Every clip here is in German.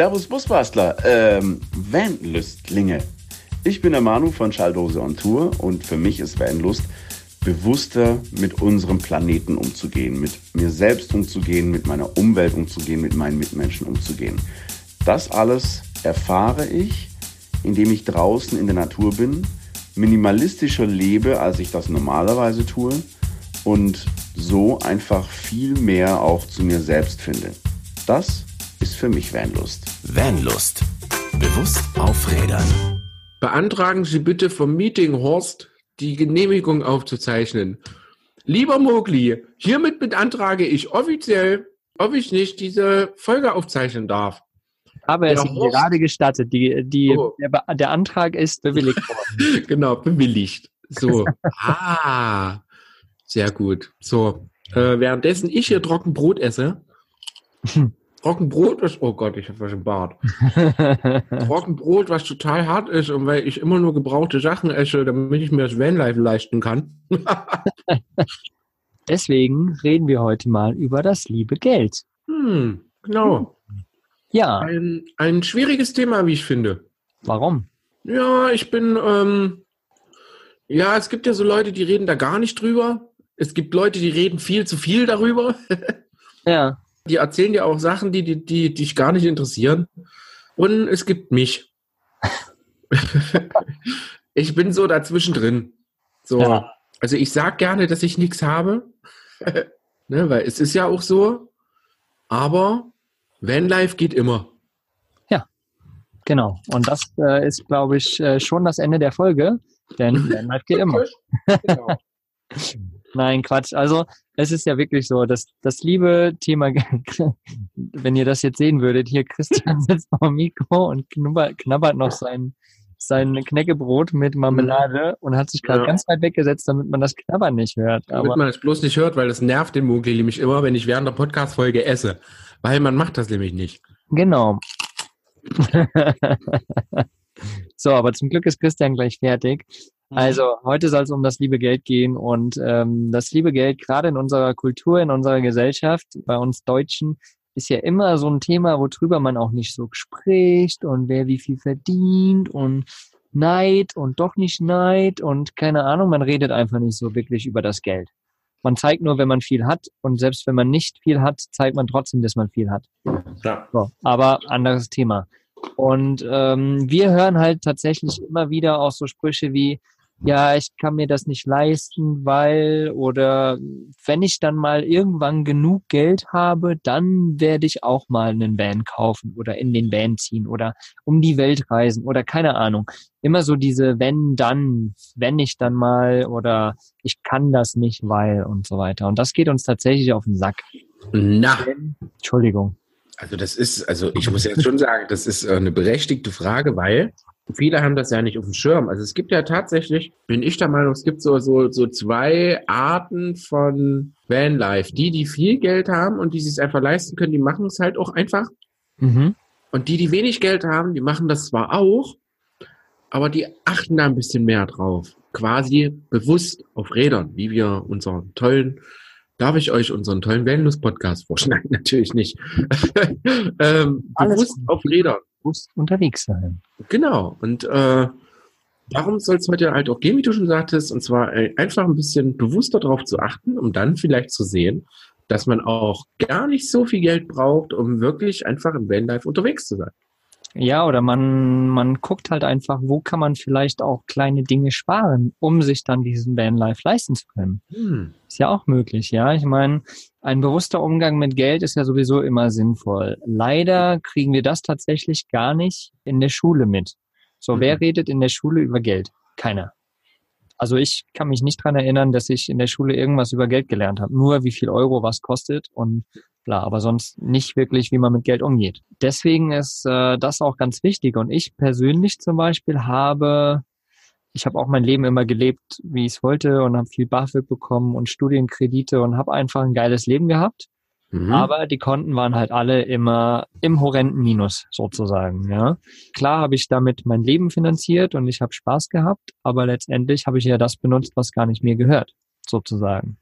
Servus Busbastler, ähm, Vanlustlinge. Ich bin der Manu von Schalldose on Tour und für mich ist Vanlust bewusster mit unserem Planeten umzugehen, mit mir selbst umzugehen, mit meiner Umwelt umzugehen, mit meinen Mitmenschen umzugehen. Das alles erfahre ich, indem ich draußen in der Natur bin, minimalistischer lebe, als ich das normalerweise tue und so einfach viel mehr auch zu mir selbst finde. Das ist für mich Vanlust. Vanlust. Bewusst aufrädern. Beantragen Sie bitte vom Meeting Horst die Genehmigung aufzuzeichnen. Lieber Mogli, hiermit beantrage ich offiziell, ob ich nicht diese Folge aufzeichnen darf. Aber es ist Horst- gerade gestattet. Die, die, Oh. der, der Antrag ist bewilligt worden. genau, bewilligt. So. ah, sehr gut. So, äh, währenddessen ich hier Trockenbrot esse. Trockenbrot ist, oh Gott, ich habe was im Bart. Trockenbrot, was total hart ist und weil ich immer nur gebrauchte Sachen esse, damit ich mir das Vanlife leisten kann. Deswegen reden wir heute mal über das liebe Geld. hm, genau. Ja, Ein, ein schwieriges Thema, wie ich finde. warum? Ja, ich bin, ähm, ja, es gibt ja so Leute, die reden da gar nicht drüber. Es gibt Leute, die reden viel zu viel darüber. Ja, Die erzählen dir auch Sachen, die, die, die dich gar nicht interessieren. Und es gibt mich. ich bin so dazwischen drin. So. Ja. Also ich sag gerne, dass ich nichts habe. ne, weil es ist ja auch so. Aber Vanlife geht immer. genau. Und das äh, ist, glaube ich, äh, schon das Ende der Folge. Denn Vanlife geht immer. Genau. Nein, Quatsch. Also es ist ja wirklich so, dass das liebe Thema, wenn ihr das jetzt sehen würdet, hier Christian sitzt vor dem Mikro und knabbert noch sein, sein Knäckebrot mit Marmelade und hat sich gerade Ja. ganz weit weggesetzt, damit man das Knabbern nicht hört. Damit Aber man es bloß nicht hört, weil das nervt den Mogli nämlich immer, wenn ich während der Podcast-Folge esse. Weil man macht das nämlich nicht. genau. so, aber zum Glück ist Christian gleich fertig. Also heute soll es um das liebe Geld gehen und ähm, das liebe Geld gerade in unserer Kultur, in unserer Gesellschaft, bei uns Deutschen, ist ja immer so ein Thema, worüber man auch nicht so spricht und wer wie viel verdient und Neid und doch nicht Neid und keine Ahnung, man redet einfach nicht so wirklich über das Geld. Man zeigt nur, wenn man viel hat und selbst wenn man nicht viel hat, zeigt man trotzdem, dass man viel hat. Ja. So, aber anderes Thema. Und ähm, wir hören halt tatsächlich immer wieder auch so Sprüche wie, ja, ich kann mir das nicht leisten, weil oder wenn ich dann mal irgendwann genug Geld habe, dann werde ich auch mal einen Van kaufen oder in den Van ziehen oder um die Welt reisen oder keine Ahnung. Immer so diese wenn dann, wenn ich dann mal oder ich kann das nicht, weil und so weiter. Und das geht uns tatsächlich auf den Sack. Na, Entschuldigung. also das ist, also ich muss jetzt schon sagen, das ist äh, eine berechtigte Frage, weil viele haben das ja nicht auf dem Schirm. Also es gibt ja tatsächlich, bin ich der Meinung, es gibt so, so, so zwei Arten von Vanlife. Die, die viel Geld haben und die sich es einfach leisten können, die machen es halt auch einfach. Mhm. Und die, die wenig Geld haben, die machen das zwar auch, aber die achten da ein bisschen mehr drauf. Quasi bewusst auf Rädern, wie wir unseren tollen, darf ich euch unseren tollen Wellness-Podcast vorschlagen? Natürlich nicht. ähm, bewusst auf Rädern. Muss unterwegs sein. Genau. Und äh, darum soll es heute halt auch gehen, wie du schon sagtest, und zwar äh, einfach ein bisschen bewusster darauf zu achten, um dann vielleicht zu sehen, dass man auch gar nicht so viel Geld braucht, um wirklich einfach im Vanlife unterwegs zu sein. Ja, oder man, man guckt halt einfach, wo kann man vielleicht auch kleine Dinge sparen, um sich dann diesen Vanlife leisten zu können. Hm. Ist ja auch möglich, ja. Ich meine, ein bewusster Umgang mit Geld ist ja sowieso immer sinnvoll. Leider kriegen wir das tatsächlich gar nicht in der Schule mit. So, Mhm. wer redet in der Schule über Geld? Keiner. Also ich kann mich nicht dran erinnern, dass ich in der Schule irgendwas über Geld gelernt habe. Nur wie viel Euro was kostet und bla, aber sonst nicht wirklich, wie man mit Geld umgeht. Deswegen ist äh, das auch ganz wichtig. Und ich persönlich zum Beispiel habe, ich habe auch mein Leben immer gelebt, wie ich es wollte und habe viel BAföG bekommen und Studienkredite und habe einfach ein geiles Leben gehabt. Mhm. Aber die Konten waren halt alle immer im horrenden Minus sozusagen. Ja, klar habe ich damit mein Leben finanziert und ich habe Spaß gehabt, aber letztendlich habe ich ja das benutzt, was gar nicht mir gehört, sozusagen.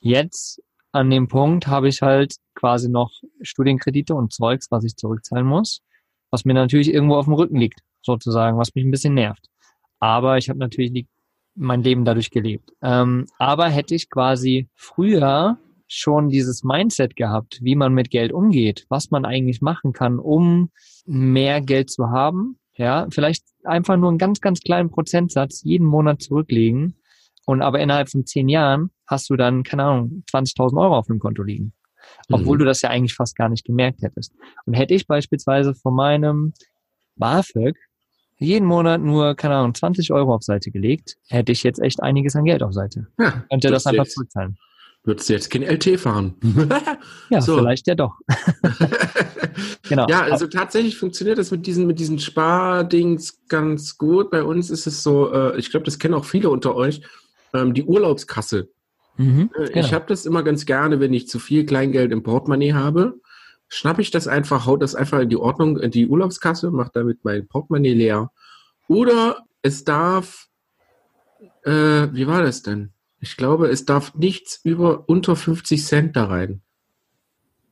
Jetzt an dem Punkt habe ich halt quasi noch Studienkredite und Zeugs, was ich zurückzahlen muss. was mir natürlich irgendwo auf dem Rücken liegt, sozusagen, was mich ein bisschen nervt. Aber ich habe natürlich die, mein Leben dadurch gelebt. Ähm, aber hätte ich quasi früher schon dieses Mindset gehabt, wie man mit Geld umgeht, was man eigentlich machen kann, um mehr Geld zu haben, ja, vielleicht einfach nur einen ganz, ganz kleinen Prozentsatz jeden Monat zurücklegen und aber innerhalb von zehn Jahren hast du dann, keine Ahnung, 20.000 Euro auf dem Konto liegen. Obwohl Mhm. du das ja eigentlich fast gar nicht gemerkt hättest. Und hätte ich beispielsweise von meinem BAföG jeden Monat nur, keine Ahnung, 20 Euro auf Seite gelegt, hätte ich jetzt echt einiges an Geld auf Seite. Ja, Könnte das einfach zurückzahlen. Würdest du jetzt kein LT fahren? Ja, So. vielleicht ja doch. Genau. Ja, also tatsächlich funktioniert das mit diesen, mit diesen Spardings ganz gut. Bei uns ist es so, äh, ich glaube, das kennen auch viele unter euch, ähm, die Urlaubskasse. Mhm, Äh, genau. Ich habe das immer ganz gerne, wenn ich zu viel Kleingeld im Portemonnaie habe, schnappe ich das einfach, hau das einfach in die Ordnung, in die Urlaubskasse, mache damit mein Portemonnaie leer. Oder es darf, äh, wie war das denn? Ich glaube, es darf nichts über unter 50 Cent da rein.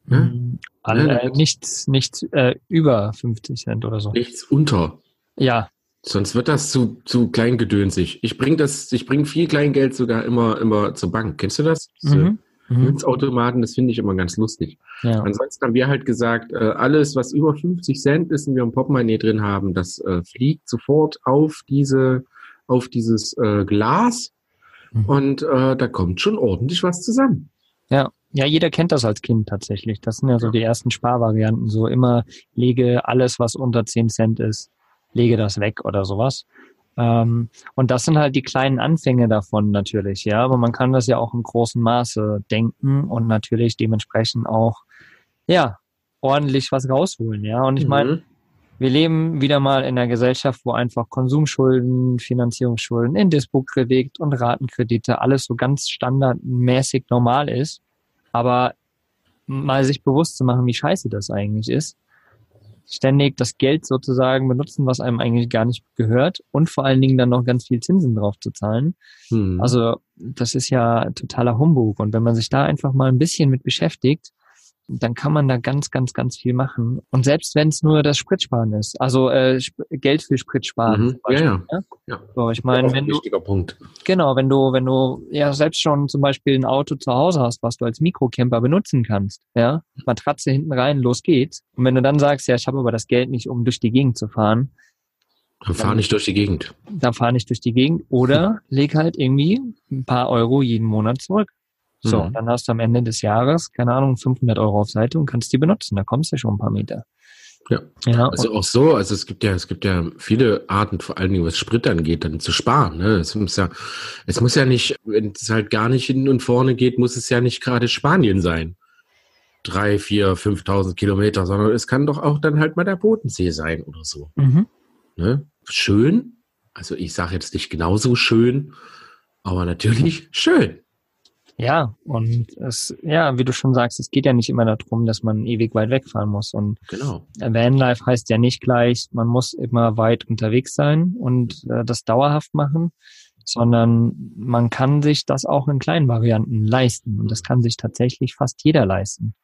Ne? Mhm. Alle, Ja, äh, nichts, nichts äh, über 50 Cent oder so. Nichts unter. Ja, Sonst wird das zu, zu kleingedönsig. Ich bringe das, ich bringe viel Kleingeld sogar immer, immer zur Bank. Kennst du das? Diese mhm. Mhm. Münzautomaten, das finde ich immer ganz lustig. ja. Ansonsten haben wir halt gesagt, äh, alles, was über 50 Cent ist und wir im Portemonnaie drin haben, das äh, fliegt sofort auf diese, auf dieses äh, Glas Mhm. und äh, da kommt schon ordentlich was zusammen. Ja, ja, jeder kennt das als Kind tatsächlich. Das sind ja so die ersten Sparvarianten. So immer lege alles, was unter 10 Cent ist, lege das weg oder sowas. Ähm, und das sind halt die kleinen Anfänge davon natürlich, ja. Aber man kann das ja auch im großen Maße denken und natürlich dementsprechend auch, ja, ordentlich was rausholen, ja. Und ich meine, Mhm. wir leben wieder mal in einer Gesellschaft, wo einfach Konsumschulden, Finanzierungsschulden, Indispo-Kredit und Ratenkredite alles so ganz standardmäßig normal ist. Aber mal sich bewusst zu machen, wie scheiße das eigentlich ist. Ständig das Geld sozusagen benutzen, was einem eigentlich gar nicht gehört und vor allen Dingen dann noch ganz viel Zinsen drauf zu zahlen. Mhm. Also das ist ja totaler Humbug. Und wenn man sich da einfach mal ein bisschen mit beschäftigt, dann kann man da ganz, ganz, ganz viel machen. Und selbst wenn es nur das Spritsparen ist, also äh, Geld für Spritsparen. Mhm. Beispiel, Ja, ja. ne? ja. So, ich meine, ein wenn du, wichtiger Punkt. genau, wenn du, wenn du ja selbst schon zum Beispiel ein Auto zu Hause hast, was du als Mikrocamper benutzen kannst, ja, Matratze hinten rein, los geht's. Und wenn du dann sagst, ja, ich habe aber das Geld nicht, um durch die Gegend zu fahren, Dann fahr nicht durch die Gegend. dann fahr nicht durch die Gegend oder leg halt irgendwie ein paar Euro jeden Monat zurück. So, Mhm. dann hast du am Ende des Jahres, keine Ahnung, 500 Euro auf Seite und kannst die benutzen. Da kommst du schon ein paar Meter. Ja. Ja, Also auch so, also es gibt ja, es gibt ja viele Arten, vor allen Dingen was Sprit angeht, dann zu sparen. Ne? Es muss ja, es muss ja nicht, wenn es halt gar nicht hinten und vorne geht, muss es ja nicht gerade Spanien sein. Drei, vier, 5.000 Kilometer, sondern es kann doch auch dann halt mal der Bodensee sein oder so. mhm. Ne? Schön, also ich sage jetzt nicht genauso schön, aber natürlich schön. Ja, und es, ja, wie du schon sagst, es geht ja nicht immer darum, dass man ewig weit wegfahren muss. Und Genau. Vanlife heißt ja nicht gleich, man muss immer weit unterwegs sein und äh, das dauerhaft machen, sondern man kann sich das auch in kleinen Varianten leisten. Und das kann sich tatsächlich fast jeder leisten.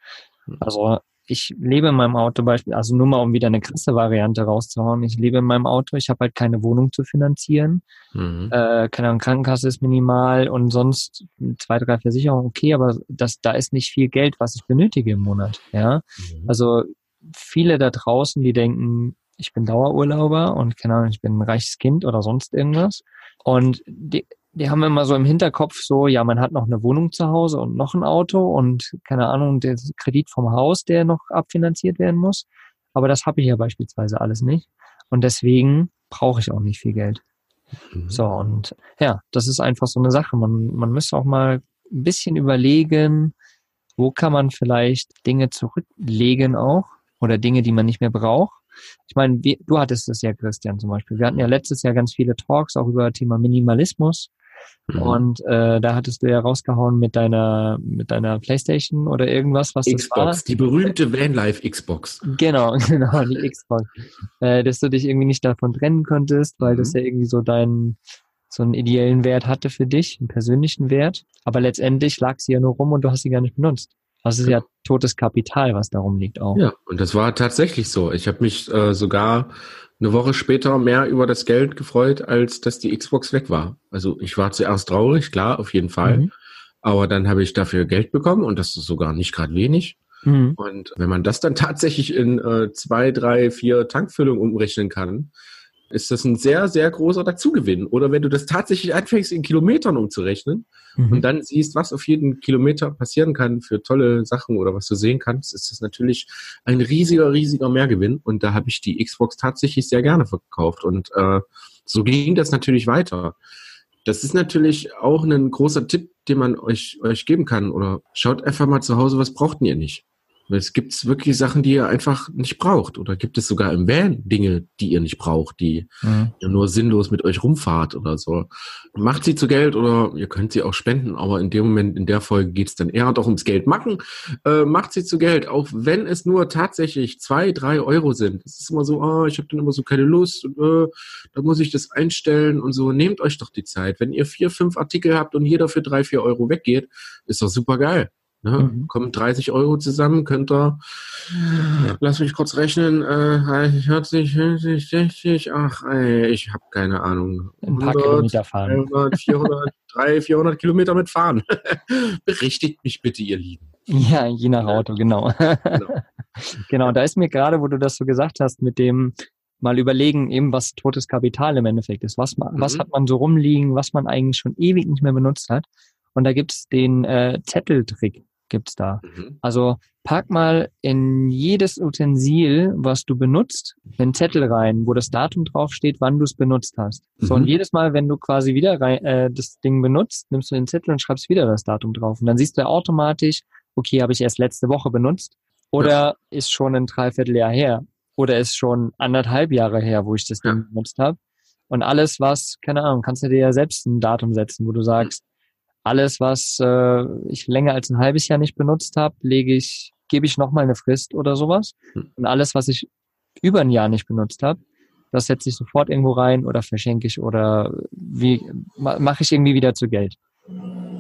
Also ich lebe in meinem Auto beispielsweise, also nur mal um wieder eine krasse Variante rauszuhauen, ich lebe in meinem Auto, ich habe halt keine Wohnung zu finanzieren, Mhm. äh, keine Ahnung, Krankenkasse ist minimal und sonst zwei, drei Versicherungen, okay, aber das, da ist nicht viel Geld, was ich benötige im Monat, ja. Mhm. Also viele da draußen, die denken, ich bin Dauerurlauber und keine Ahnung, ich bin ein reiches Kind oder sonst irgendwas. Und die, die haben immer so im Hinterkopf so, ja, man hat noch eine Wohnung zu Hause und noch ein Auto und keine Ahnung, der Kredit vom Haus, der noch abfinanziert werden muss. Aber das habe ich ja beispielsweise alles nicht. Und deswegen brauche ich auch nicht viel Geld. Mhm. So, und ja, das ist einfach so eine Sache. Man, man müsste auch mal ein bisschen überlegen, wo kann man vielleicht Dinge zurücklegen auch oder Dinge, die man nicht mehr braucht. Ich meine, wir, du hattest es ja, Christian, zum Beispiel. Wir hatten ja letztes Jahr ganz viele Talks auch über Thema Minimalismus. Mhm. Und äh, da hattest du ja rausgehauen mit deiner mit deiner Playstation oder irgendwas, was das war. Xbox, die berühmte Vanlife Xbox. Genau, genau, die Xbox. Äh, dass du dich irgendwie nicht davon trennen konntest, weil Mhm. das ja irgendwie so deinen so einen ideellen Wert hatte für dich, einen persönlichen Wert. Aber letztendlich lag sie ja nur rum und du hast sie gar nicht benutzt. Also es ist ja totes Kapital, was darum liegt auch. Ja, und das war tatsächlich so. Ich habe mich äh, sogar eine Woche später mehr über das Geld gefreut, als dass die Xbox weg war. Also ich war zuerst traurig, klar, auf jeden Fall. Mhm. Aber dann habe ich dafür Geld bekommen und das ist sogar nicht gerade wenig. Mhm. Und wenn man das dann tatsächlich in äh, zwei, drei, vier Tankfüllungen umrechnen kann, ist das ein sehr, sehr großer Dazugewinn. Oder wenn du das tatsächlich anfängst, in Kilometern umzurechnen Mhm. und dann siehst, was auf jeden Kilometer passieren kann für tolle Sachen oder was du sehen kannst, ist das natürlich ein riesiger, riesiger Mehrgewinn. Und da habe ich die Xbox tatsächlich sehr gerne verkauft. Und äh, so ging das natürlich weiter. Das ist natürlich auch ein großer Tipp, den man euch, euch geben kann. Oder schaut einfach mal zu Hause, was braucht ihr nicht? Weil Es gibt wirklich Sachen, die ihr einfach nicht braucht. Oder gibt es sogar im Van Dinge, die ihr nicht braucht, die Mhm. ihr nur sinnlos mit euch rumfahrt oder so. Macht sie zu Geld oder ihr könnt sie auch spenden, aber in dem Moment, in der Folge geht es dann eher doch ums Geld machen. Äh, macht sie zu Geld, auch wenn es nur tatsächlich zwei, drei Euro sind. Es ist immer so, ah, ich habe dann immer so keine Lust und äh, da muss ich das einstellen und so. Nehmt euch doch die Zeit. Wenn ihr vier, fünf Artikel habt und jeder für drei, vier Euro weggeht, ist doch super geil. Ne? Mhm. Kommen 30 Euro zusammen, könnt ihr, lass mich kurz rechnen, äh, 40, 50, 60, ach, ey, ich habe keine Ahnung. Ein paar Kilometer fahren. 300, 400, 300, 400 Kilometer mitfahren. Berichtigt mich bitte, ihr Lieben. Ja, je nach Auto, genau. Genau. genau, da ist mir gerade, wo du das so gesagt hast, mit dem mal überlegen, eben was totes Kapital im Endeffekt ist. Was, ma- was Mhm. hat man so rumliegen, was man eigentlich schon ewig nicht mehr benutzt hat. Und da gibt's den äh, Zetteltrick, gibt's da. Mhm. Also pack mal in jedes Utensil, was du benutzt, einen Zettel rein, wo das Datum draufsteht, wann du es benutzt hast. So, Mhm. und jedes Mal, wenn du quasi wieder rein, äh, das Ding benutzt, nimmst du den Zettel und schreibst wieder das Datum drauf. Und dann siehst du automatisch, okay, habe ich erst letzte Woche benutzt oder ist schon ein Dreivierteljahr her oder ist schon anderthalb Jahre her, wo ich das Ding Ja. benutzt habe. Und alles, was, keine Ahnung, kannst du dir ja selbst ein Datum setzen, wo du sagst, alles, was äh, ich länger als ein halbes Jahr nicht benutzt habe, lege ich, gebe ich nochmal eine Frist oder sowas. Hm. Und alles, was ich über ein Jahr nicht benutzt habe, das setze ich sofort irgendwo rein oder verschenke ich oder wie ma- mache ich irgendwie wieder zu Geld.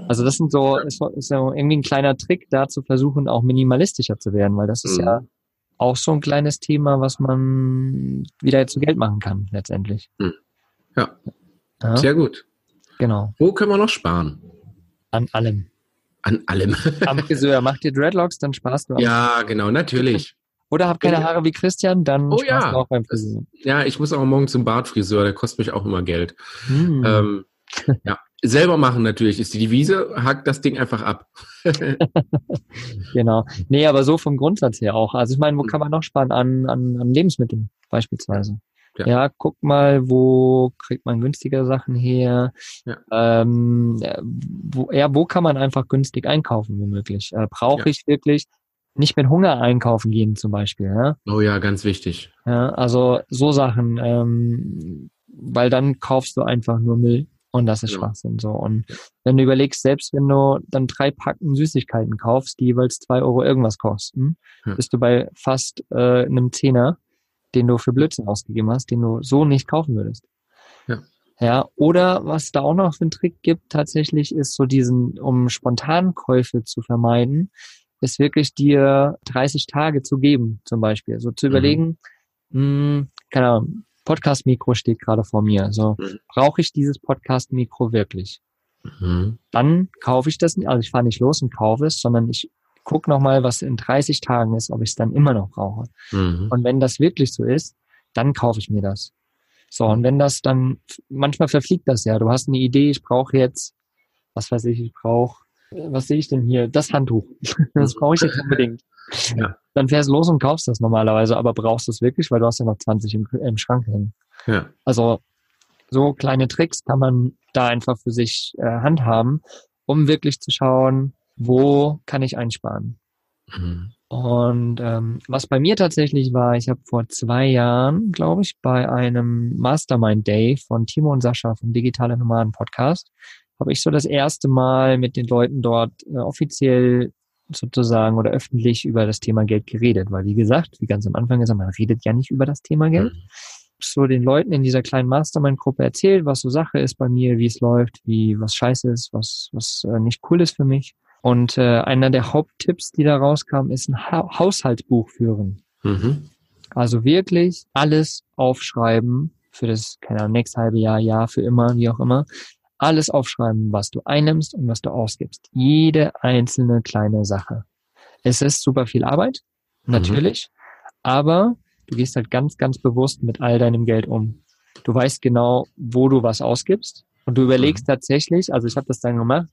Also das sind so, ist, ist so irgendwie ein kleiner Trick, da zu versuchen, auch minimalistischer zu werden, weil das ist Mhm. ja auch so ein kleines Thema, was man wieder zu Geld machen kann, letztendlich. Ja, Ja, sehr gut. genau. Wo können wir noch sparen? An allem. An allem. Am Friseur, mach dir Dreadlocks, dann sparst du. am- ja, genau, natürlich. Oder hab keine Haare wie Christian, dann Oh sparst ja. du auch beim Friseur. Ja, ich muss auch morgen zum Bartfriseur, der kostet mich auch immer Geld. Hm. Ähm, ja, selber machen natürlich ist die Devise, hackt das Ding einfach ab. Genau. Nee, aber so vom Grundsatz her auch. Also ich meine, wo Mhm. kann man noch sparen? An, an, an Lebensmitteln beispielsweise. Ja. Ja. guck mal, wo kriegt man günstige Sachen her? Ja. Ähm, wo, ja, wo kann man einfach günstig einkaufen, womöglich? Äh, Brauche Ja. ich wirklich nicht mit Hunger einkaufen gehen zum Beispiel? Ja? Oh ja, ganz wichtig. Ja, also so Sachen, ähm, weil dann kaufst du einfach nur Müll und das ist Ja. Schwachsinn so. Und wenn du überlegst, selbst wenn du dann drei Packen Süßigkeiten kaufst, die jeweils zwei Euro irgendwas kosten, bist du bei fast äh, einem Zehner, den du für Blödsinn ausgegeben hast, den du so nicht kaufen würdest. Ja. Ja, oder was da auch noch für einen Trick gibt, tatsächlich ist so diesen, um Spontankäufe zu vermeiden, ist wirklich dir 30 Tage zu geben, zum Beispiel. So zu Mhm. überlegen, mh, keine Ahnung, Podcast-Mikro steht gerade vor mir. So, Mhm. brauche ich dieses Podcast-Mikro wirklich? Mhm. Dann kaufe ich das nicht, also ich fahre nicht los und kaufe es, sondern ich gucke nochmal, was in 30 Tagen ist, ob ich es dann immer noch brauche. Mhm. Und wenn das wirklich so ist, dann kaufe ich mir das. So, und wenn das dann, manchmal verfliegt das ja. Du hast eine Idee, ich brauche jetzt, was weiß ich, ich brauche, was sehe ich denn hier? Das Handtuch. Das brauche ich jetzt unbedingt. Ja. Dann fährst du los und kaufst das normalerweise, aber brauchst du es wirklich, weil du hast ja noch 20 im, im Schrank hängen. Ja. Also so kleine Tricks kann man da einfach für sich äh, handhaben, um wirklich zu schauen, wo kann ich einsparen. Mhm. Und ähm, was bei mir tatsächlich war, ich habe vor zwei Jahren, glaube ich, bei einem Mastermind Day von Timo und Sascha vom Digitale Nomaden Podcast, habe ich so das erste Mal mit den Leuten dort äh, offiziell sozusagen oder öffentlich über das Thema Geld geredet. Weil wie gesagt, wie ganz am Anfang gesagt, man redet ja nicht über das Thema Geld. So den Leuten in dieser kleinen Mastermind-Gruppe erzählt, was so Sache ist bei mir, wie es läuft, wie was scheiße ist, was, was äh, nicht cool ist für mich. Und äh, einer der Haupttipps, die da rauskam, ist ein ha Haushaltsbuch führen. Mhm. Also wirklich alles aufschreiben für das, keine Ahnung, nächste halbe Jahr, Jahr, für immer, wie auch immer. Alles aufschreiben, was du einnimmst und was du ausgibst. Jede einzelne kleine Sache. Es ist super viel Arbeit, natürlich, aber du gehst halt ganz, ganz bewusst mit all deinem Geld um. Du weißt genau, wo du was ausgibst und du überlegst tatsächlich, also ich habe das dann gemacht,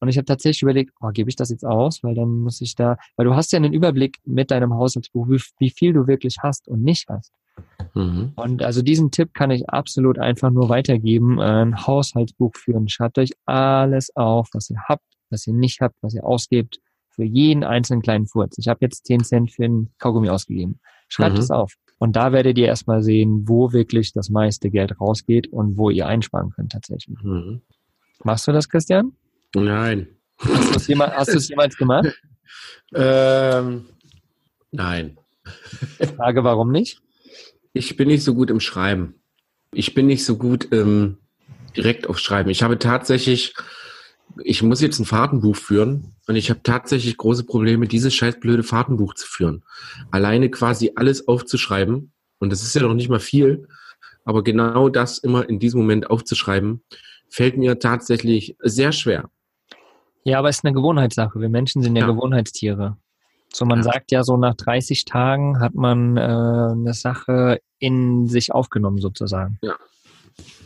und ich habe tatsächlich überlegt, oh, gebe ich das jetzt aus, weil dann muss ich da, weil du hast ja einen Überblick mit deinem Haushaltsbuch, wie, wie viel du wirklich hast und nicht hast. Mhm. Und also diesen Tipp kann ich absolut einfach nur weitergeben. Ein Haushaltsbuch führen. Schreibt euch alles auf, was ihr habt, was ihr nicht habt, was ihr ausgebt. Für jeden einzelnen kleinen Furz. Ich habe jetzt 10 Cent für einen Kaugummi ausgegeben. Schreibt Mhm. es auf. Und da werdet ihr erstmal sehen, wo wirklich das meiste Geld rausgeht und wo ihr einsparen könnt tatsächlich. Mhm. Machst du das, Christian? Nein. Hast du es jemals, jemals gemacht? Ähm, nein. Frage, warum nicht? Ich bin nicht so gut im Schreiben. Ich bin nicht so gut im direkt auf Schreiben. Ich habe tatsächlich, ich muss jetzt ein Fahrtenbuch führen und ich habe tatsächlich große Probleme, dieses scheiß blöde Fahrtenbuch zu führen. Alleine quasi alles aufzuschreiben und das ist ja noch nicht mal viel, aber genau das immer in diesem Moment aufzuschreiben, fällt mir tatsächlich sehr schwer. Ja, aber es ist eine Gewohnheitssache. Wir Menschen sind ja, Ja. Gewohnheitstiere. So, man Ja. sagt ja so, nach 30 Tagen hat man äh, eine Sache in sich aufgenommen, sozusagen. Ja.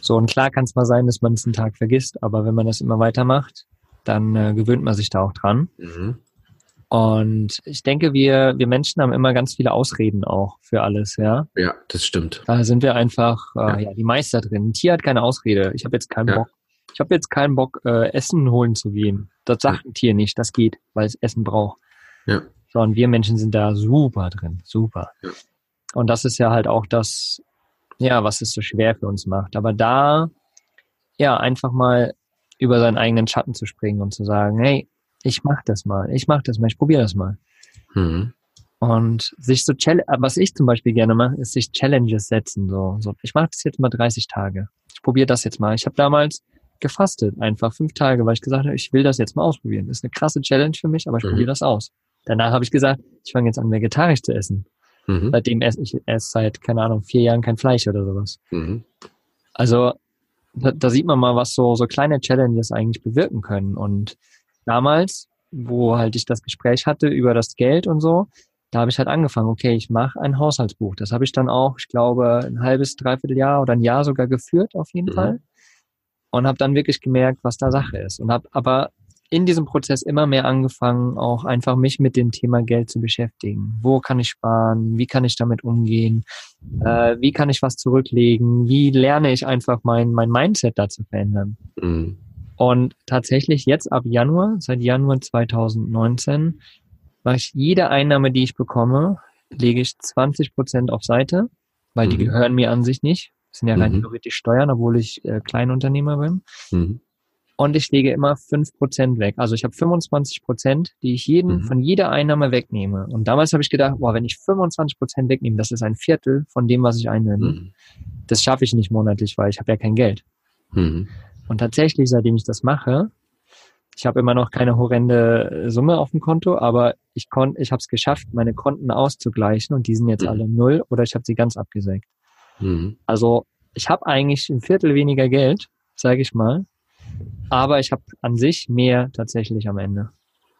So, und klar kann es mal sein, dass man es einen Tag vergisst, aber wenn man das immer weitermacht, dann äh, gewöhnt man sich da auch dran. Mhm. Und ich denke, wir, wir Menschen haben immer ganz viele Ausreden auch für alles, ja. Ja, das stimmt. Da sind wir einfach äh, Ja. ja. die Meister drin. Ein Tier hat keine Ausrede. Ich habe jetzt keinen Ja. Bock. Ich habe jetzt keinen Bock, äh, Essen holen zu gehen. Das sagt ein Tier nicht. Das geht, weil es Essen braucht. Ja. So, und wir Menschen sind da super drin. Super. Ja. Und das ist ja halt auch das, ja, was es so schwer für uns macht. Aber da, ja, einfach mal über seinen eigenen Schatten zu springen und zu sagen, hey, ich mach das mal, ich mach das mal, ich probiere das mal. Mhm. Und sich so, äh, was ich zum Beispiel gerne mache, ist sich Challenges setzen. So, so ich mache das jetzt mal 30 Tage. Ich probiere das jetzt mal. Ich habe damals gefastet, einfach fünf Tage, weil ich gesagt habe, ich will das jetzt mal ausprobieren. Das ist eine krasse Challenge für mich, aber ich Mhm. probiere das aus. Danach habe ich gesagt, ich fange jetzt an, vegetarisch zu essen. Mhm. Seitdem esse ich erst seit, keine Ahnung, vier Jahren kein Fleisch oder sowas. Mhm. Also da, da sieht man mal, was so, so kleine Challenges eigentlich bewirken können. Und damals, wo halt ich das Gespräch hatte über das Geld und so, da habe ich halt angefangen, okay, ich mache ein Haushaltsbuch. Das habe ich dann auch, ich glaube, ein halbes, dreiviertel Jahr oder ein Jahr sogar geführt, auf jeden Mhm. Fall. Und habe dann wirklich gemerkt, was da Sache ist. Und habe aber in diesem Prozess immer mehr angefangen, auch einfach mich mit dem Thema Geld zu beschäftigen. Wo kann ich sparen? Wie kann ich damit umgehen? Äh, wie kann ich was zurücklegen? Wie lerne ich einfach mein, mein Mindset dazu verändern? Mhm. Und tatsächlich jetzt ab Januar, seit Januar 2019, mache ich jede Einnahme, die ich bekomme, lege ich 20 Prozent auf Seite, weil die Mhm. gehören mir an sich nicht. Das sind ja rein Mhm. theoretisch Steuern, obwohl ich äh, Kleinunternehmer bin. Mhm. Und ich lege immer 5 Prozent weg. Also ich habe 25 Prozent, die ich jeden, Mhm. von jeder Einnahme wegnehme. Und damals habe ich gedacht, boah, wenn ich 25 Prozent wegnehme, das ist ein Viertel von dem, was ich einnehme. Mhm. Das schaffe ich nicht monatlich, weil ich habe ja kein Geld. Mhm. Und tatsächlich, seitdem ich das mache, ich habe immer noch keine horrende äh, Summe auf dem Konto, aber ich konnte, ich habe es geschafft, meine Konten auszugleichen und die sind jetzt Mhm. alle null oder ich habe sie ganz abgesägt. Mhm. Also ich habe eigentlich ein Viertel weniger Geld, sage ich mal, aber ich habe an sich mehr tatsächlich am Ende.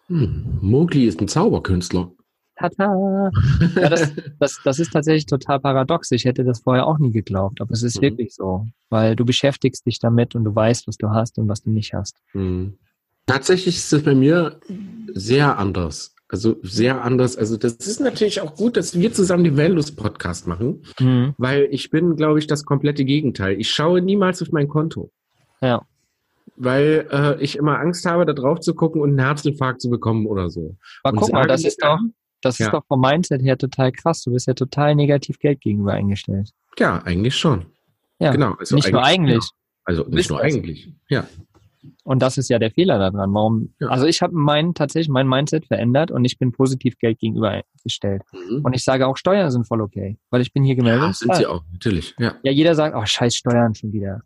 Hm. Mowgli ist ein Zauberkünstler. Tata! Ja, das, das, das ist tatsächlich total paradox. Ich hätte das vorher auch nie geglaubt, aber es ist Mhm. wirklich so, weil du beschäftigst dich damit und du weißt, was du hast und was du nicht hast. Hm. Tatsächlich ist es bei mir sehr anders. Also sehr anders. Also das ist natürlich auch gut, dass wir zusammen den Wellness-Podcast machen, Mhm. weil ich bin, glaube ich, das komplette Gegenteil. Ich schaue niemals auf mein Konto, Ja. weil äh, ich immer Angst habe, da drauf zu gucken und einen Herzinfarkt zu bekommen oder so. Aber Und guck mal, das ist doch, das ist Ja. doch vom Mindset her total krass. Du bist ja total negativ Geld gegenüber eingestellt. Ja, eigentlich schon. Ja. Genau. Also nicht nur eigentlich. Also bist nicht nur eigentlich. Ja. Und das ist ja der Fehler daran. Warum? Ja. Also ich habe mein tatsächlich mein Mindset verändert und ich bin positiv Geld gegenüber eingestellt. Mhm. Und ich sage auch Steuern sind voll okay, weil ich bin hier gemeldet. Ja, sind sie auch, natürlich. Ja. Ja, jeder sagt, oh, scheiß Steuern schon wieder.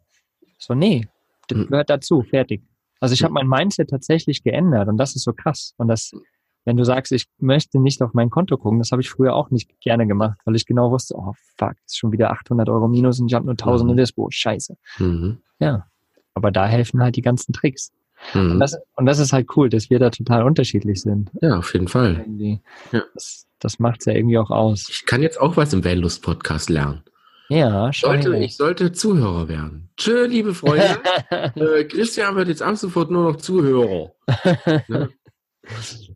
So, nee, das Mhm. gehört dazu, fertig. Also ich habe mein Mindset tatsächlich geändert und das ist so krass. Und das, wenn du sagst, ich möchte nicht auf mein Konto gucken, das habe ich früher auch nicht gerne gemacht, weil ich genau wusste, oh fuck, ist schon wieder 800 Euro minus und ich habe nur 1000 Mhm. in Dispo. Scheiße. Mhm. Ja. Aber da helfen halt die ganzen Tricks. Und Mhm. das, und das ist halt cool, dass wir da total unterschiedlich sind. Ja, auf jeden Fall. Ja. Das, das macht's ja irgendwie auch aus. Ich kann jetzt auch was im Vanlust-Podcast lernen. Ja, schau Sollte, ich sollte Zuhörer werden. Tschö, liebe Freunde. äh, Christian wird jetzt ab sofort nur noch Zuhörer. Ne?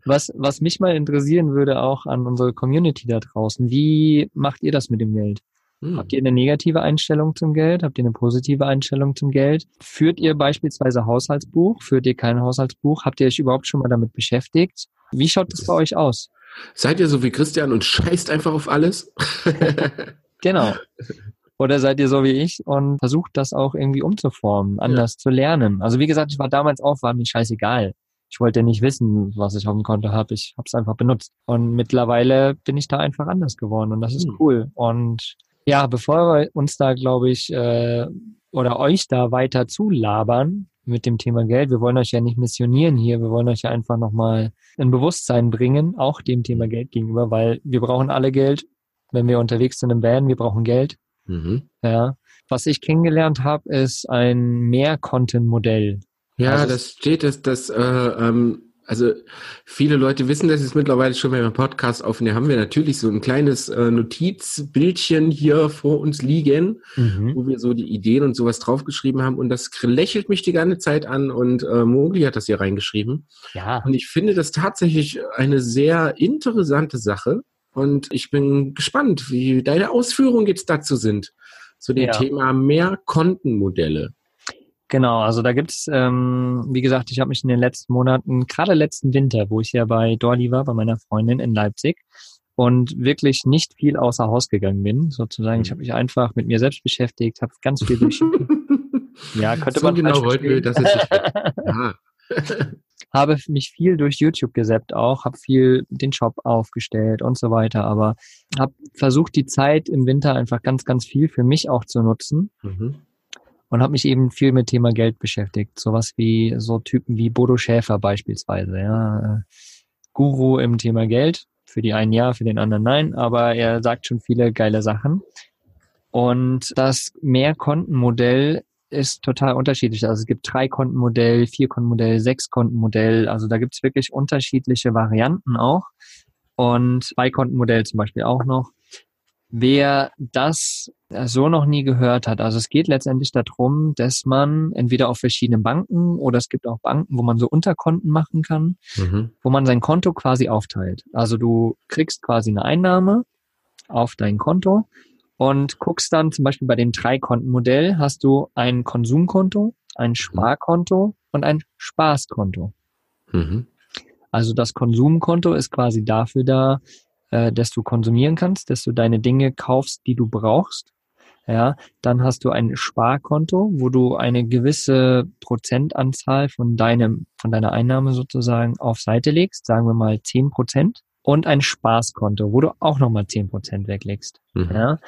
Was, was mich mal interessieren würde auch an unsere Community da draußen, wie macht ihr das mit dem Geld? Hm. Habt ihr eine negative Einstellung zum Geld? Habt ihr eine positive Einstellung zum Geld? Führt ihr beispielsweise Haushaltsbuch? Führt ihr kein Haushaltsbuch? Habt ihr euch überhaupt schon mal damit beschäftigt? Wie schaut das bei euch aus? Seid ihr so wie Christian und scheißt einfach auf alles? Genau. Oder seid ihr so wie ich und versucht das auch irgendwie umzuformen, anders zu lernen? Also wie gesagt, ich war damals auch, war mir scheißegal. Ich wollte nicht wissen, was ich auf dem Konto habe. Ich habe es einfach benutzt. Und mittlerweile bin ich da einfach anders geworden und das ist Hm. cool. Und ja, bevor wir uns da, glaube ich, äh, oder euch da weiter zulabern mit dem Thema Geld, wir wollen euch ja nicht missionieren hier, wir wollen euch ja einfach nochmal ein Bewusstsein bringen, auch dem Thema Geld gegenüber, weil wir brauchen alle Geld. Wenn wir unterwegs sind im Van, wir brauchen Geld. Mhm. Ja. Was ich kennengelernt habe, ist ein Mehr-Content-Modell. Ja, Also das steht, dass das, äh, ähm, also viele Leute wissen das jetzt mittlerweile schon, wenn wir einen Podcast aufnehmen, haben wir natürlich so ein kleines äh, Notizbildchen hier vor uns liegen, wo wir so die Ideen und sowas draufgeschrieben haben und das lächelt mich die ganze Zeit an und äh, Mogli hat das hier reingeschrieben. Ja. Und ich finde das tatsächlich eine sehr interessante Sache und ich bin gespannt, wie deine Ausführungen jetzt dazu sind, zu dem Ja. Thema Mehr-Kontenmodelle. Genau, also da gibt's, ähm, wie gesagt, ich habe mich in den letzten Monaten, gerade letzten Winter, wo ich ja bei Dorli war, bei meiner Freundin in Leipzig und wirklich nicht viel außer Haus gegangen bin, sozusagen. Ich Mhm. habe mich einfach mit mir selbst beschäftigt, habe ganz viel durch. ja, könnte so man genau wollten wir das nicht. Ja. habe mich viel durch YouTube gesappt auch, habe viel den Shop aufgestellt und so weiter, aber habe versucht, die Zeit im Winter einfach ganz, ganz viel für mich auch zu nutzen Mhm. Und habe mich eben viel mit Thema Geld beschäftigt. Sowas wie so Typen wie Bodo Schäfer beispielsweise, ja. Guru im Thema Geld. Für die einen ja, für den anderen nein, aber er sagt schon viele geile Sachen. Und das Mehrkontenmodell ist total unterschiedlich. Also es gibt drei Kontenmodell, vier Kontenmodell, sechs Kontenmodell. Also da gibt es wirklich unterschiedliche Varianten auch. Und zwei Kontenmodell zum Beispiel auch noch. Wer das so noch nie gehört hat, also es geht letztendlich darum, dass man entweder auf verschiedenen Banken oder es gibt auch Banken, wo man so Unterkonten machen kann, Mhm. wo man sein Konto quasi aufteilt. Also du kriegst quasi eine Einnahme auf dein Konto und guckst dann zum Beispiel bei dem Drei-Konten-Modell hast du ein Konsumkonto, ein Sparkonto und ein Spaßkonto. Mhm. Also das Konsumkonto ist quasi dafür da, äh, dass du konsumieren kannst, dass du deine Dinge kaufst, die du brauchst. Ja, dann hast du ein Sparkonto, wo du eine gewisse Prozentanzahl von deinem, von deiner Einnahme sozusagen auf Seite legst, sagen wir mal 10 Prozent. Und ein Spaßkonto, wo du auch nochmal 10 Prozent weglegst. Mhm. Ja.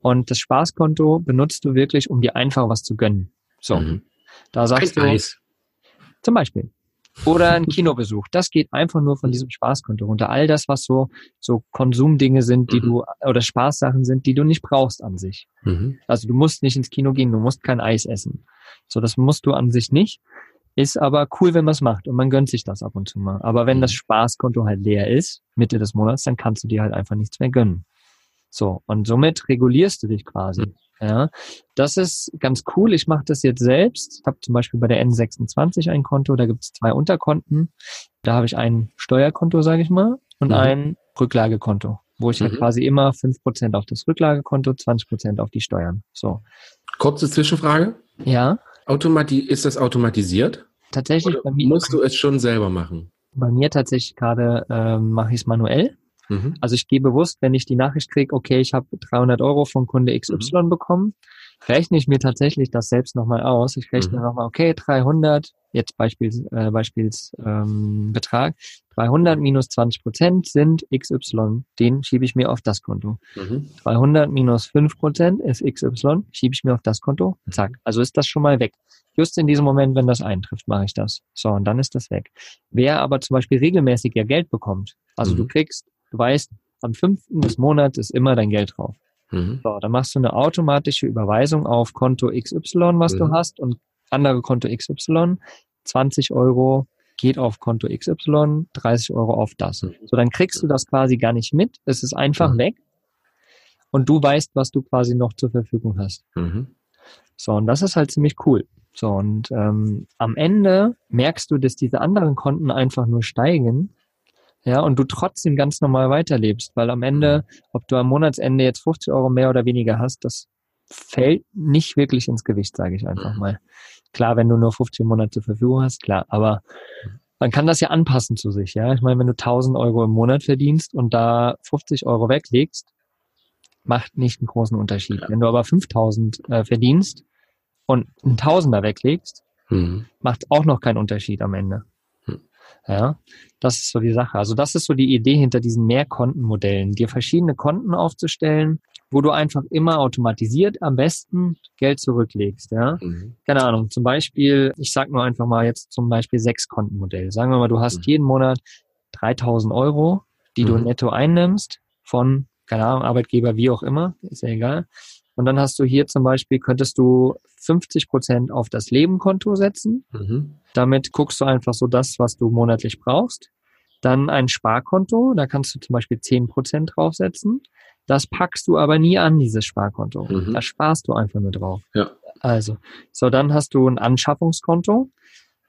Und das Spaßkonto benutzt du wirklich, um dir einfach was zu gönnen. So, Mhm. da sagst Ein du, Eis. zum Beispiel. Oder ein Kinobesuch. Das geht einfach nur von diesem Spaßkonto runter. All das, was so, so Konsumdinge sind, die Mhm. du, oder Spaßsachen sind, die du nicht brauchst an sich. Mhm. Also du musst nicht ins Kino gehen, du musst kein Eis essen. So, das musst du an sich nicht. Ist aber cool, wenn man es macht und man gönnt sich das ab und zu mal. Aber wenn Mhm. das Spaßkonto halt leer ist, Mitte des Monats, dann kannst du dir halt einfach nichts mehr gönnen. So, und somit regulierst du dich quasi. Ja, das ist ganz cool. Ich mache das jetzt selbst. Ich habe zum Beispiel bei der N26 ein Konto, da gibt es zwei Unterkonten. Da habe ich ein Steuerkonto, sage ich mal, und Mhm. ein Rücklagekonto, wo ich halt Mhm. quasi immer 5% auf das Rücklagekonto, 20% auf die Steuern. So. Kurze Zwischenfrage. Ja, Automati ist das automatisiert? tatsächlich Oder bei mir, musst du es schon selber machen? bei mir tatsächlich gerade ähm, mache ich es manuell. Mhm. Also ich gehe bewusst, wenn ich die Nachricht kriege, okay, ich habe 300 Euro von Kunde XY bekommen, rechne ich mir tatsächlich das selbst nochmal aus. Ich rechne Mhm. nochmal, okay, 300, jetzt Beispiels, äh, Beispielsbetrag, ähm, Betrag, 300 minus 20 Prozent sind XY, den schiebe ich mir auf das Konto. Mhm. 300 minus 5 Prozent ist XY, schiebe ich mir auf das Konto, zack. Also ist das schon mal weg. Just in diesem Moment, wenn das eintrifft, mache ich das. So, und dann ist das weg. Wer aber zum Beispiel regelmäßig ja Geld bekommt, also Mhm. du kriegst, du weißt, am 5. des Monats ist immer dein Geld drauf. Mhm. So, dann machst du eine automatische Überweisung auf Konto XY, was du Mhm. hast, und andere Konto XY, 20 Euro geht auf Konto XY, 30 Euro auf das. Mhm. So, dann kriegst du das quasi gar nicht mit. Es ist einfach Mhm. weg. Und du weißt, was du quasi noch zur Verfügung hast. Mhm. So, und das ist halt ziemlich cool. So, und ähm, am Ende merkst du, dass diese anderen Konten einfach nur steigen. Ja, und du trotzdem ganz normal weiterlebst, weil am Ende, ob du am Monatsende jetzt 50 Euro mehr oder weniger hast, das fällt nicht wirklich ins Gewicht, sage ich einfach mal. Klar, wenn du nur 50 im Monat zur Verfügung hast, klar, aber man kann das ja anpassen zu sich, ja. Ich meine, wenn du 1000 Euro im Monat verdienst und da 50 Euro weglegst, macht nicht einen großen Unterschied. Ja. Wenn du aber 5000 äh, verdienst und einen Tausender weglegst, Mhm. macht auch noch keinen Unterschied am Ende. Ja, das ist so die Sache. Also das ist so die Idee hinter diesen Mehrkontenmodellen, dir verschiedene Konten aufzustellen, wo du einfach immer automatisiert am besten Geld zurücklegst. Ja, Mhm. keine Ahnung. Zum Beispiel, ich sag nur einfach mal jetzt zum Beispiel sechs Kontenmodell. Sagen wir mal, du hast Mhm. jeden Monat 3000 Euro, die du Mhm. netto einnimmst von, keine Ahnung, Arbeitgeber, wie auch immer, ist ja egal. Und dann hast du hier zum Beispiel, könntest du 50 Prozent auf das Lebenkonto setzen. Mhm. Damit guckst du einfach so das, was du monatlich brauchst. Dann ein Sparkonto, da kannst du zum Beispiel 10 Prozent draufsetzen. Das packst du aber nie an, dieses Sparkonto. Mhm. Da sparst du einfach nur drauf. Ja. Also, so dann hast du ein Anschaffungskonto,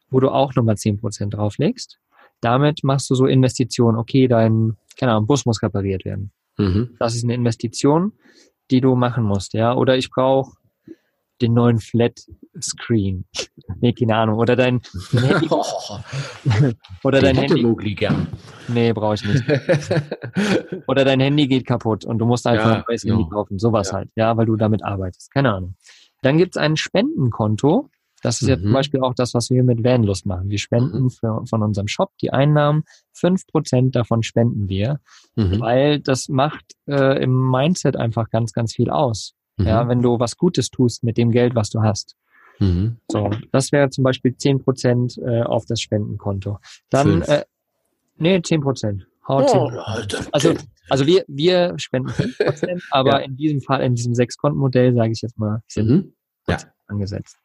wo du auch nochmal 10 Prozent drauflegst. Damit machst du so Investitionen. Okay, dein, keine Ahnung, Bus muss repariert werden. Mhm. Das ist eine Investition, die du machen musst, ja. Oder ich brauche den neuen Flat Screen. Nee, keine Ahnung. Oder dein, dein Handy, oder dein Handy. Gern. Nee, brauche ich nicht. Oder dein Handy geht kaputt und du musst einfach Ja, ein neues. Handy kaufen. Sowas Ja. halt, ja, weil du damit arbeitest. Keine Ahnung. Dann gibt's ein Spendenkonto. Das ist jetzt Mhm. zum Beispiel auch das, was wir mit Vanlust machen. Wir spenden für, von unserem Shop die Einnahmen. Fünf Prozent davon spenden wir, Mhm. weil das macht äh, im Mindset einfach ganz, ganz viel aus. Ja, Mhm. wenn du was Gutes tust mit dem Geld, was du hast. Mhm. So, das wäre zum Beispiel 10% äh, auf das Spendenkonto. Dann, Fünf. äh, nee, 10%. Hau 10%. Also, also wir, wir spenden 5%, aber Ja. in diesem Fall, in diesem Sechs-Konten-Modell, sage ich jetzt mal, sind Mhm. Ja. Angesetzt.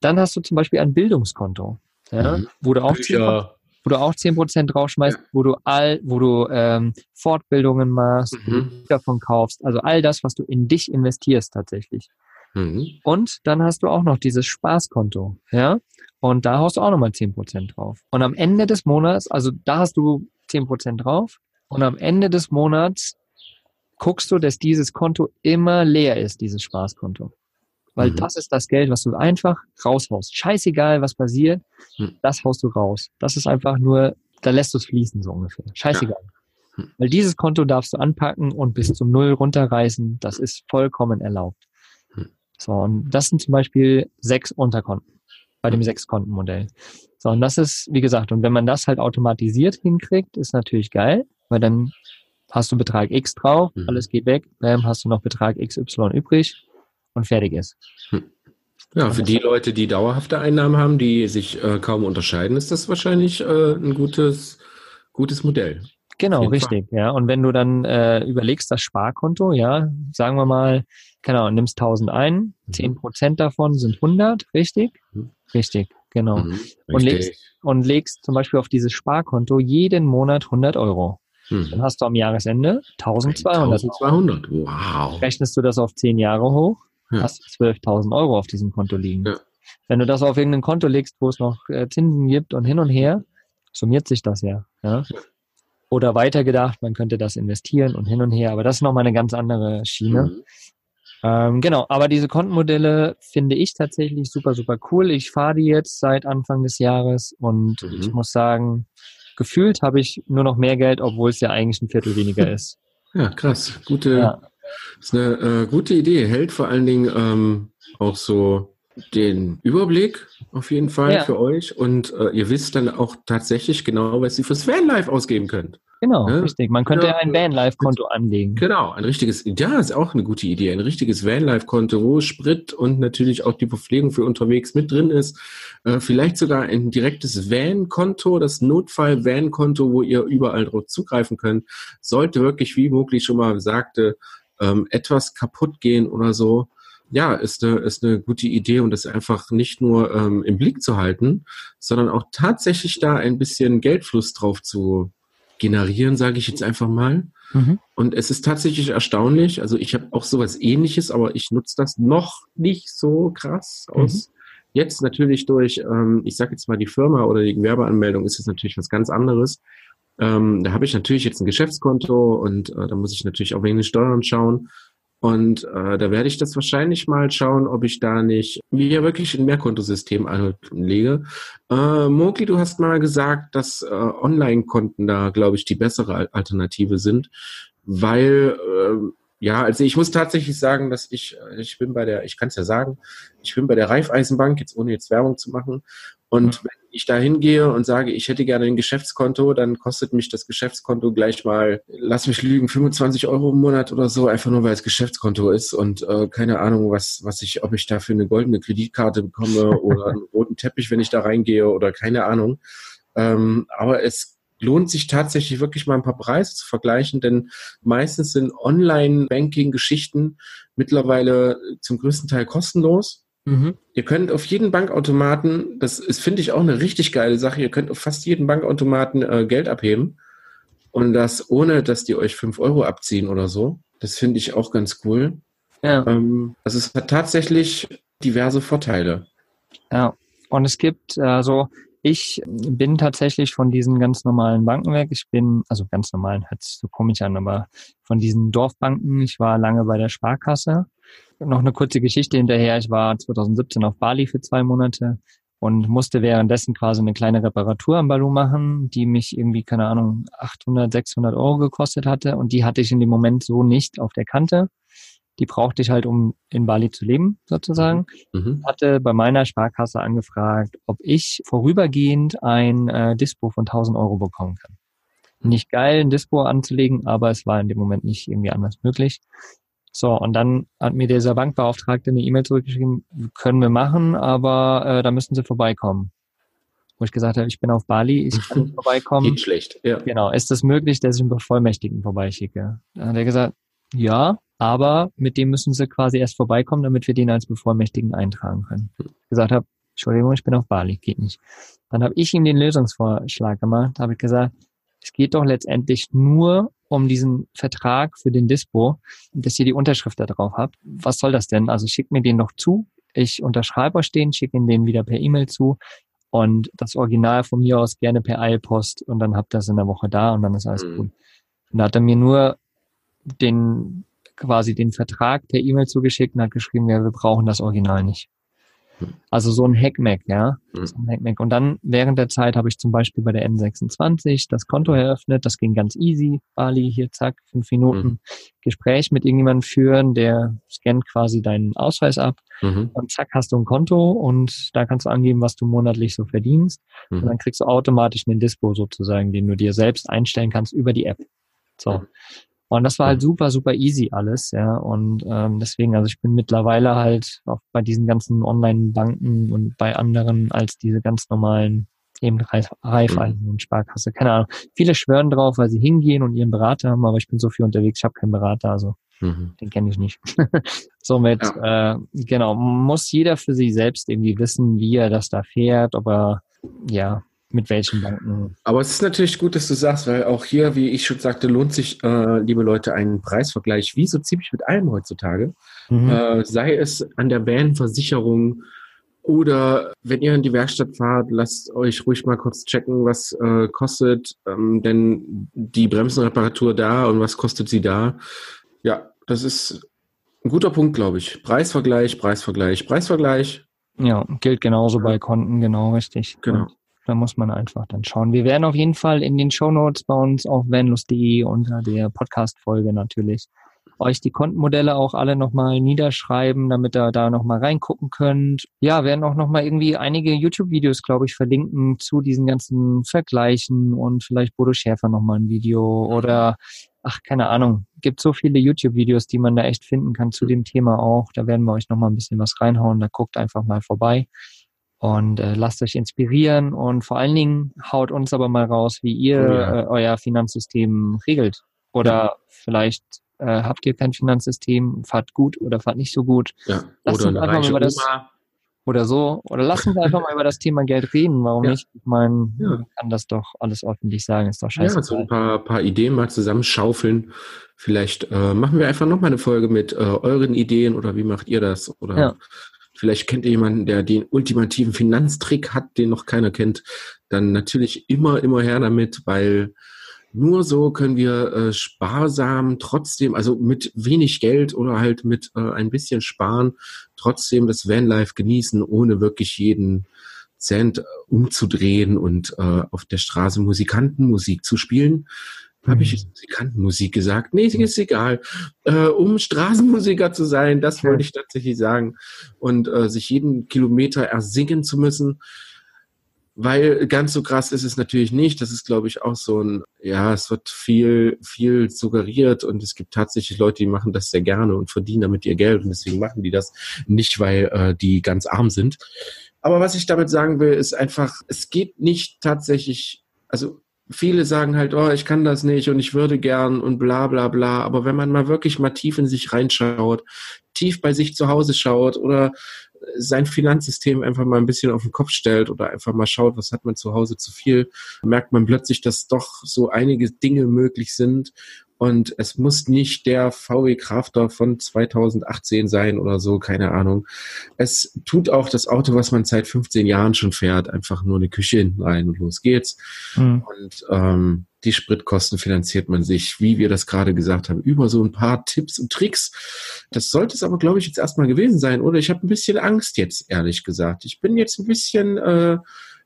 Dann hast du zum Beispiel ein Bildungskonto, ja, Mhm. wo du auch 10%, Bücher. wo du auch 10% draufschmeißt, wo du all, wo du ähm, Fortbildungen machst, Mhm. davon kaufst, also all das, was du in dich investierst tatsächlich. Mhm. Und dann hast du auch noch dieses Spaßkonto, ja? Und da haust du auch nochmal 10% drauf. Und am Ende des Monats, also da hast du 10% drauf. Und am Ende des Monats guckst du, dass dieses Konto immer leer ist, dieses Spaßkonto. Weil Mhm. das ist das Geld, was du einfach raushaust. Scheißegal, was passiert, Mhm. das haust du raus. Das ist einfach nur, da lässt du es fließen, so ungefähr. Scheißegal. Mhm. Weil dieses Konto darfst du anpacken und bis zum Null runterreißen. Das ist vollkommen erlaubt. Mhm. So, und das sind zum Beispiel sechs Unterkonten bei dem Mhm. Sechs-Konten-Modell. So, und das ist, wie gesagt, und wenn man das halt automatisiert hinkriegt, ist natürlich geil, weil dann hast du Betrag X drauf, Mhm. alles geht weg, bam, hast du noch Betrag XY übrig und fertig ist. Ja, für die Leute, die dauerhafte Einnahmen haben, die sich äh, kaum unterscheiden, ist das wahrscheinlich äh, ein gutes, gutes Modell. Genau, richtig, ja. Und wenn du dann äh, überlegst, das Sparkonto, ja, sagen wir mal, Ahnung, nimmst 1000 ein, Mhm. 10 Prozent davon sind 100, richtig? Mhm. Richtig, genau. Mhm. Und Richtig. legst, und legst zum Beispiel auf dieses Sparkonto jeden Monat 100 Euro. Dann Mhm. hast du am Jahresende 1200. 1200. Wow. Rechnest du das auf 10 Jahre hoch, Ja. hast du 12.000 Euro auf diesem Konto liegen. Ja. Wenn du das auf irgendein Konto legst, wo es noch äh, Zinsen gibt und hin und her, summiert sich das ja. ja? Oder weitergedacht, man könnte das investieren und hin und her, aber das ist nochmal eine ganz andere Schiene. Mhm. Ähm, genau, aber diese Kontenmodelle finde ich tatsächlich super, super cool. Ich fahre die jetzt seit Anfang des Jahres und Mhm. ich muss sagen, gefühlt habe ich nur noch mehr Geld, obwohl es ja eigentlich ein Viertel weniger ist. Ja, krass. Gute, Ja. Ist eine äh, gute Idee. Hält vor allen Dingen ähm, auch so den Überblick auf jeden Fall Ja. für euch und äh, ihr wisst dann auch tatsächlich genau, was ihr fürs Vanlife ausgeben könnt. Genau, Ja. richtig. Man könnte Ja. ein Vanlife-Konto anlegen. Genau, ein richtiges, ja, ist auch eine gute Idee. Ein richtiges Vanlife-Konto, wo Sprit und natürlich auch die Verpflegung für unterwegs mit drin ist. Äh, vielleicht sogar ein direktes Van-Konto, das Notfall-Van-Konto, wo ihr überall drauf zugreifen könnt. Sollte wirklich, wie Mogli schon mal sagte, ähm, etwas kaputt gehen oder so. Ja, ist eine, ist eine gute Idee und das einfach nicht nur ähm, im Blick zu halten, sondern auch tatsächlich da ein bisschen Geldfluss drauf zu generieren, sage ich jetzt einfach mal. Mhm. Und es ist tatsächlich erstaunlich. Also ich habe auch sowas ähnliches, aber ich nutze das noch nicht so krass aus. Jetzt natürlich durch, ähm, ich sage jetzt mal die Firma oder die Gewerbeanmeldung ist es natürlich was ganz anderes. Ähm, da habe ich natürlich jetzt ein Geschäftskonto und äh, da muss ich natürlich auch wegen den Steuern schauen. Und äh, da werde ich das wahrscheinlich mal schauen, ob ich da nicht mir wirklich ein Mehrkontosystem anlege. Äh, Mogli, du hast mal gesagt, dass äh, Online-Konten da, glaube ich, die bessere Al- Alternative sind, weil äh, ja, also ich muss tatsächlich sagen, dass ich, äh, ich bin bei der, ich kann es ja sagen, ich bin bei der Raiffeisenbank, jetzt ohne jetzt Werbung zu machen. Und wenn ich da hingehe und sage, ich hätte gerne ein Geschäftskonto, dann kostet mich das Geschäftskonto gleich mal, lass mich lügen, 25 Euro im Monat oder so, einfach nur weil es Geschäftskonto ist und äh, keine Ahnung, was, was ich, ob ich dafür eine goldene Kreditkarte bekomme oder einen roten Teppich, wenn ich da reingehe oder keine Ahnung. Ähm, aber es lohnt sich tatsächlich wirklich mal ein paar Preise zu vergleichen, denn meistens sind Online-Banking-Geschichten mittlerweile zum größten Teil kostenlos. Mhm. Ihr könnt auf jeden Bankautomaten, das ist, finde ich, auch eine richtig geile Sache, ihr könnt auf fast jeden Bankautomaten äh, Geld abheben und das ohne, dass die euch fünf Euro abziehen oder so. Das finde ich auch ganz cool. Ja. Ähm, also es hat tatsächlich diverse Vorteile. Ja, und es gibt, also ich bin tatsächlich von diesen ganz normalen Banken weg. Ich bin, also ganz normalen, hört sich so komisch an, aber von diesen Dorfbanken. Ich war lange bei der Sparkasse. Noch eine kurze Geschichte hinterher. Ich war 2017 auf Bali für zwei Monate und musste währenddessen quasi eine kleine Reparatur am Balu machen, die mich irgendwie, keine Ahnung, 800, 600 Euro gekostet hatte. Und die hatte ich in dem Moment so nicht auf der Kante. Die brauchte ich halt, um in Bali zu leben, sozusagen Mhm. hatte bei meiner Sparkasse angefragt, ob ich vorübergehend ein äh, Dispo von 1000 Euro bekommen kann. Nicht geil, ein Dispo anzulegen, aber es war in dem Moment nicht irgendwie anders möglich. So, und dann hat mir dieser Bankbeauftragte eine E-Mail zurückgeschrieben, können wir machen, aber äh, da müssen Sie vorbeikommen. Wo ich gesagt habe, ich bin auf Bali, ich kann nicht vorbeikommen. Geht schlecht. Ja. Genau, ist es möglich, dass ich einen Bevollmächtigten vorbeischicke? Dann hat er gesagt, ja, aber mit dem müssen sie quasi erst vorbeikommen, damit wir den als Bevollmächtigten eintragen können. Ich gesagt habe, Entschuldigung, ich bin auf Bali, geht nicht. Dann habe ich ihm den Lösungsvorschlag gemacht, habe ich gesagt, es geht doch letztendlich nur um diesen Vertrag für den Dispo, dass ihr die Unterschrift da drauf habt. Was soll das denn? Also schickt mir den noch zu, ich unterschreibe euch den, schicke ihn den wieder per E-Mail zu und das Original von mir aus gerne per Eilpost und dann habt ihr das in der Woche da und dann ist alles Mhm. cool. Und da hat er mir nur den quasi den Vertrag per E-Mail zugeschickt und hat geschrieben, ja, wir brauchen das Original nicht. Mhm. Also so ein Hackmack, ja. Mhm. So ein Hackmack. Und dann während der Zeit habe ich zum Beispiel bei der N26 das Konto eröffnet. Das ging ganz easy. Bali, hier, zack, fünf Minuten Mhm. Gespräch mit irgendjemandem führen, der scannt quasi deinen Ausweis ab Mhm. und zack, hast du ein Konto und da kannst du angeben, was du monatlich so verdienst. Und Mhm. dann kriegst du automatisch einen Dispo sozusagen, den du dir selbst einstellen kannst über die App. So. Mhm. Und das war halt Mhm. super, super easy alles, ja. Und ähm, deswegen, also ich bin mittlerweile halt auch bei diesen ganzen Online-Banken und bei anderen als diese ganz normalen eben Raiffeisen und Sparkasse. Keine Ahnung. Viele schwören drauf, weil sie hingehen und ihren Berater haben, aber ich bin so viel unterwegs, ich habe keinen Berater, also Mhm. den kenne ich nicht. Somit, äh, genau, muss jeder für sich selbst irgendwie wissen, wie er das da fährt, ob er, ja, mit welchen Banken. Aber es ist natürlich gut, dass du sagst, weil auch hier, wie ich schon sagte, lohnt sich, äh, liebe Leute, ein Preisvergleich, wie so ziemlich mit allem heutzutage. Mhm. Äh, sei es an der Van-Versicherung oder wenn ihr in die Werkstatt fahrt, lasst euch ruhig mal kurz checken, was äh, kostet ähm, denn die Bremsenreparatur da und was kostet sie da. Ja, das ist ein guter Punkt, glaube ich. Preisvergleich, Preisvergleich, Preisvergleich. Ja, gilt genauso bei Konten, genau richtig. Genau. Und da muss man einfach dann schauen. Wir werden auf jeden Fall in den Shownotes bei uns auf vanlust.de unter der Podcast-Folge natürlich euch die Kontenmodelle auch alle nochmal niederschreiben, damit ihr da nochmal reingucken könnt. Ja, werden auch nochmal irgendwie einige YouTube-Videos, glaube ich, verlinken zu diesen ganzen Vergleichen und vielleicht Bodo Schäfer nochmal ein Video oder ach, keine Ahnung. Gibt so viele YouTube-Videos, die man da echt finden kann zu dem Thema auch. Da werden wir euch nochmal ein bisschen was reinhauen. Da guckt einfach mal vorbei und äh, lasst euch inspirieren und vor allen Dingen haut uns aber mal raus, wie ihr Oh ja. äh, euer Finanzsystem regelt. Oder Ja. vielleicht äh, habt ihr kein Finanzsystem, fahrt gut oder fahrt nicht so gut Ja. Lass Oder uns einfach mal über das- Oma. oder so. Oder lass uns einfach mal über das Thema Geld reden. Warum Ja. nicht? Ich meine, man kann das doch alles öffentlich sagen, ist doch scheiße. Ja, so ein paar, paar Ideen mal zusammenschaufeln. Vielleicht äh, machen wir einfach nochmal eine Folge mit äh, euren Ideen oder wie macht ihr das? Oder Ja. Vielleicht kennt ihr jemanden, der den ultimativen Finanztrick hat, den noch keiner kennt. Dann natürlich immer, immer her damit, weil nur so können wir äh, sparsam trotzdem, also mit wenig Geld oder halt mit äh, ein bisschen Sparen, trotzdem das Vanlife genießen, ohne wirklich jeden Cent äh, umzudrehen und äh, auf der Straße Musikantenmusik zu spielen. Habe ich Mhm. jetzt Musikantenmusik gesagt? Nee, ist egal. Äh, um Straßenmusiker zu sein, das wollte ich tatsächlich sagen. Und äh, sich jeden Kilometer ersingen zu müssen. Weil ganz so krass ist es natürlich nicht. Das ist, glaube ich, auch so ein, ja, es wird viel, viel suggeriert und es gibt tatsächlich Leute, die machen das sehr gerne und verdienen damit ihr Geld und deswegen machen die das nicht, weil äh, die ganz arm sind. Aber was ich damit sagen will, ist einfach, es geht nicht tatsächlich, also viele sagen halt, oh, ich kann das nicht und ich würde gern und bla bla bla. Aber wenn man mal wirklich mal tief in sich reinschaut, tief bei sich zu Hause schaut oder sein Finanzsystem einfach mal ein bisschen auf den Kopf stellt oder einfach mal schaut, was hat man zu Hause zu viel, merkt man plötzlich, dass doch so einige Dinge möglich sind. Und es muss nicht der VW Crafter von 2018 sein oder so, keine Ahnung. Es tut auch das Auto, was man seit 15 Jahren schon fährt, einfach nur eine Küche hinten rein und los geht's. Mhm. Und ähm, die Spritkosten finanziert man sich, wie wir das gerade gesagt haben, über so ein paar Tipps und Tricks. Das sollte es aber, glaube ich, jetzt erstmal gewesen sein. Oder ich habe ein bisschen Angst jetzt, ehrlich gesagt. Ich bin jetzt ein bisschen, äh,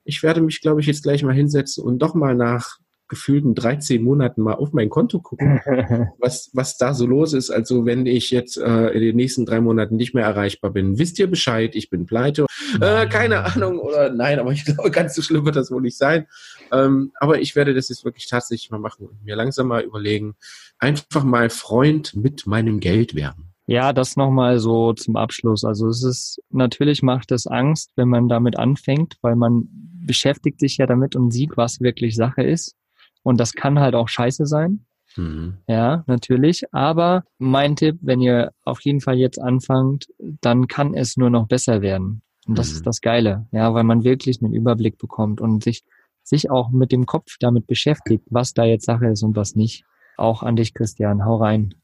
ich werde mich, glaube ich, jetzt gleich mal hinsetzen und doch mal nach gefühlten 13 Monaten mal auf mein Konto gucken, was, was da so los ist. Also wenn ich jetzt äh, in den nächsten drei Monaten nicht mehr erreichbar bin, wisst ihr Bescheid, ich bin pleite. Äh, keine Ahnung oder nein, aber ich glaube, ganz so schlimm wird das wohl nicht sein. Ähm, aber ich werde das jetzt wirklich tatsächlich mal machen und mir langsam mal überlegen, einfach mal Freund mit meinem Geld werden. Ja, das nochmal so zum Abschluss. Also es ist, natürlich macht es Angst, wenn man damit anfängt, weil man beschäftigt sich ja damit und sieht, was wirklich Sache ist. Und das kann halt auch scheiße sein. Mhm. Ja, natürlich. Aber mein Tipp, wenn ihr auf jeden Fall jetzt anfangt, dann kann es nur noch besser werden. Und das Mhm. ist das Geile. Ja, weil man wirklich einen Überblick bekommt und sich, sich auch mit dem Kopf damit beschäftigt, was da jetzt Sache ist und was nicht. Auch an dich, Christian. Hau rein.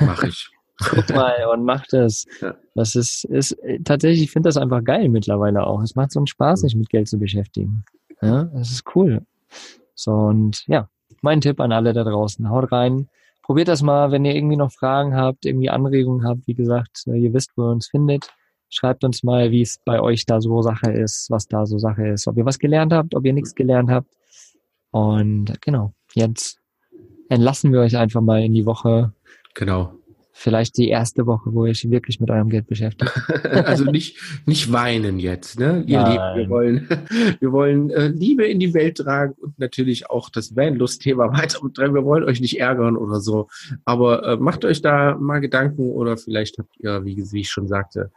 Mach ich. Guck mal und mach das. Ja. Das ist, ist tatsächlich, ich finde das einfach geil mittlerweile auch. Es macht so einen Spaß, Mhm. sich mit Geld zu beschäftigen. Ja, das ist cool. So, und ja, mein Tipp an alle da draußen. Haut rein. Probiert das mal, wenn ihr irgendwie noch Fragen habt, irgendwie Anregungen habt. Wie gesagt, äh, ihr wisst, wo ihr uns findet. Schreibt uns mal, wie es bei euch da so Sache ist, was da so Sache ist. Ob ihr was gelernt habt, ob ihr nichts gelernt habt. Und genau, jetzt entlassen wir euch einfach mal in die Woche. Genau. Vielleicht die erste Woche, wo ihr euch wirklich mit eurem Geld beschäftigt. Also nicht, nicht weinen jetzt, ne? Ihr. Lieben, wir wollen, wir wollen äh, Liebe in die Welt tragen und natürlich auch das Vanlust-Thema weiter. Wir wollen euch nicht ärgern oder so. Aber äh, macht euch da mal Gedanken oder vielleicht habt ihr, wie, wie ich schon sagte,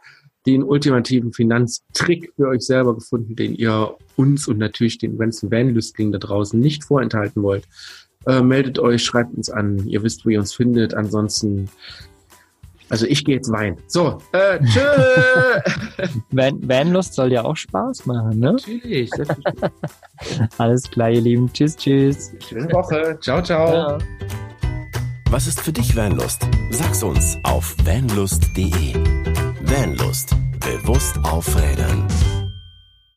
den ultimativen Finanztrick für euch selber gefunden, den ihr uns und natürlich den ganzen Vanlüstlingen da draußen nicht vorenthalten wollt. Äh, meldet euch, schreibt uns an. Ihr wisst, wo ihr uns findet. Ansonsten, also ich gehe jetzt weinen. So, äh, tschö! Van Vanlust soll ja auch Spaß machen, ne? Natürlich. Alles klar, ihr Lieben. Tschüss, tschüss. Schöne Woche. Ciao, ciao. Ja. Was ist für dich Vanlust? Sag's uns auf vanlust.de. Vanlust. Bewusst aufrädern.